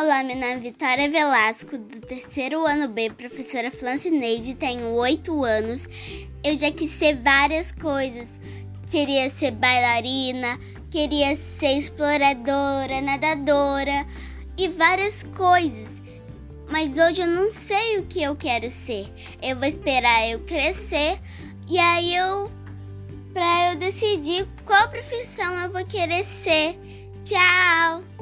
Olá, meu nome é Vitória Velasco, do terceiro ano B, professora Francineide, tenho oito anos. Eu já quis ser várias coisas. Queria ser bailarina, queria ser exploradora, nadadora e várias coisas. Mas hoje eu não sei o que eu quero ser. Eu vou esperar eu crescer e aí eu para eu decidir qual profissão eu vou querer ser. Tchau.